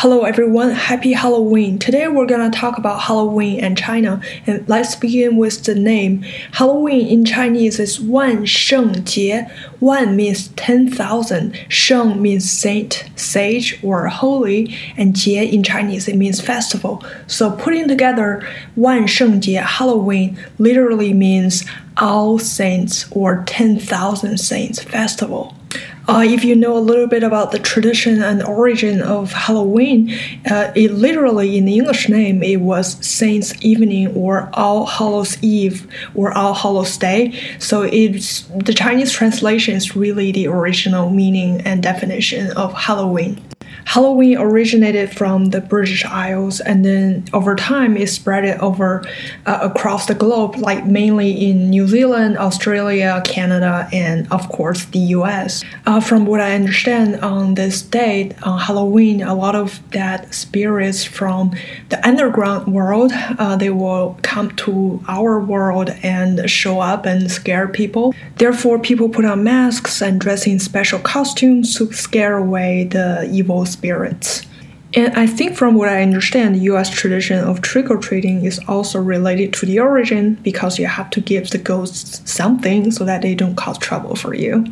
Hello everyone, happy Halloween. Today we're gonna talk about Halloween and China, and let's begin with the name. Halloween in Chinese is Wan Sheng Jie. Wan means 10,000, Sheng means saint, sage, or holy, and Jie in Chinese it means festival. So putting together Wan Sheng Jie Halloween literally means all saints or 10,000 saints festival. Uh, if you know a little bit about the tradition and origin of Halloween, uh, it literally in the English name it was Saints Evening or All Hallows Eve or All Hallows Day. So it's the Chinese translation is really the original meaning and definition of Halloween. Halloween originated from the British Isles, and then over time it spread over uh, across the globe, like mainly in New Zealand, Australia, Canada, and of course the U.S. Uh, from what I understand, on this date, on Halloween, a lot of that spirits from the underground world, uh, they will come to our world and show up and scare people. Therefore, people put on masks and dress in special costumes to scare away the evil spirits. And I think from what I understand, the US tradition of trick or treating is also related to the origin because you have to give the ghosts something so that they don't cause trouble for you.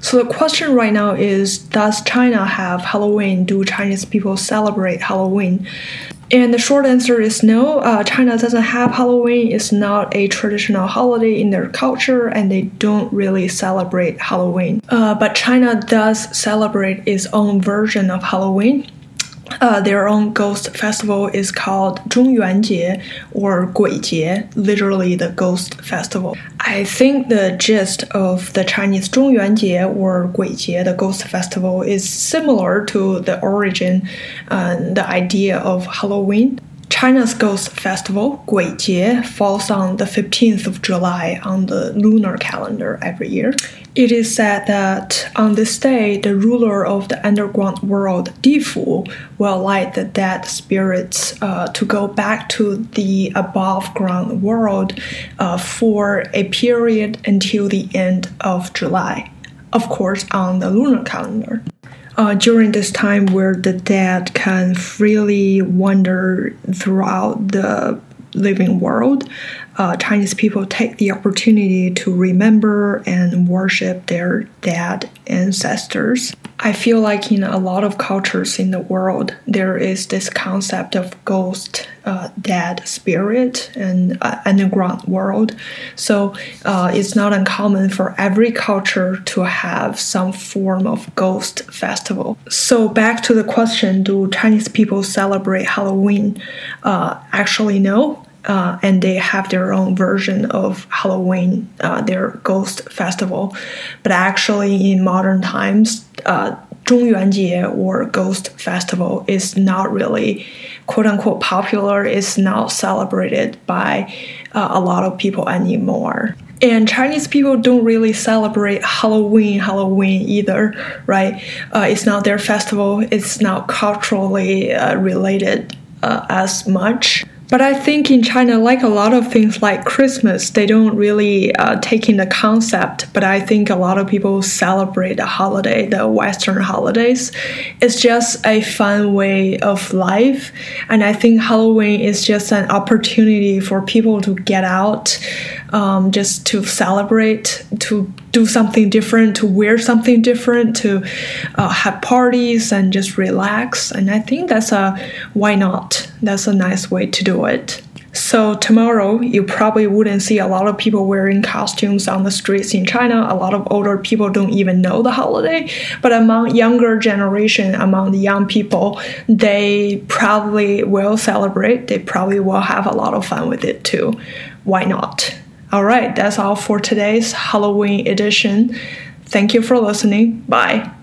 So the question right now is Does China have Halloween? Do Chinese people celebrate Halloween? And the short answer is no. Uh, China doesn't have Halloween. It's not a traditional holiday in their culture, and they don't really celebrate Halloween. Uh, but China does celebrate its own version of Halloween. Uh, their own ghost festival is called Zhongyuanjie or Guijie, literally the ghost festival. I think the gist of the Chinese Zhongyuanjie or Guijie, the ghost festival, is similar to the origin, uh, the idea of Halloween. China's Ghost Festival, Guijie, falls on the 15th of July on the lunar calendar every year. It is said that on this day, the ruler of the underground world, Difu, will light the dead spirits uh, to go back to the above ground world uh, for a period until the end of July. Of course, on the lunar calendar uh, during this time where the dead can freely wander throughout the living world, uh, Chinese people take the opportunity to remember and worship their dead ancestors. I feel like in a lot of cultures in the world, there is this concept of ghost, uh, dead spirit, and uh, underground world. So uh, it's not uncommon for every culture to have some form of ghost festival. So back to the question: Do Chinese people celebrate Halloween? Uh, actually, no uh, and they have their own version of Halloween, uh, their ghost festival. But actually, in modern times, uh, or Ghost Festival is not really quote unquote popular, it's not celebrated by uh, a lot of people anymore. And Chinese people don't really celebrate Halloween, Halloween either, right? Uh, it's not their festival, it's not culturally uh, related uh, as much. But I think in China, like a lot of things like Christmas, they don't really uh, take in the concept. But I think a lot of people celebrate the holiday, the Western holidays. It's just a fun way of life. And I think Halloween is just an opportunity for people to get out, um, just to celebrate, to do something different, to wear something different, to uh, have parties and just relax. And I think that's a why not? That's a nice way to do it. So tomorrow, you probably wouldn't see a lot of people wearing costumes on the streets in China. A lot of older people don't even know the holiday. But among younger generation, among the young people, they probably will celebrate. They probably will have a lot of fun with it too. Why not? All right, that's all for today's Halloween edition. Thank you for listening. Bye.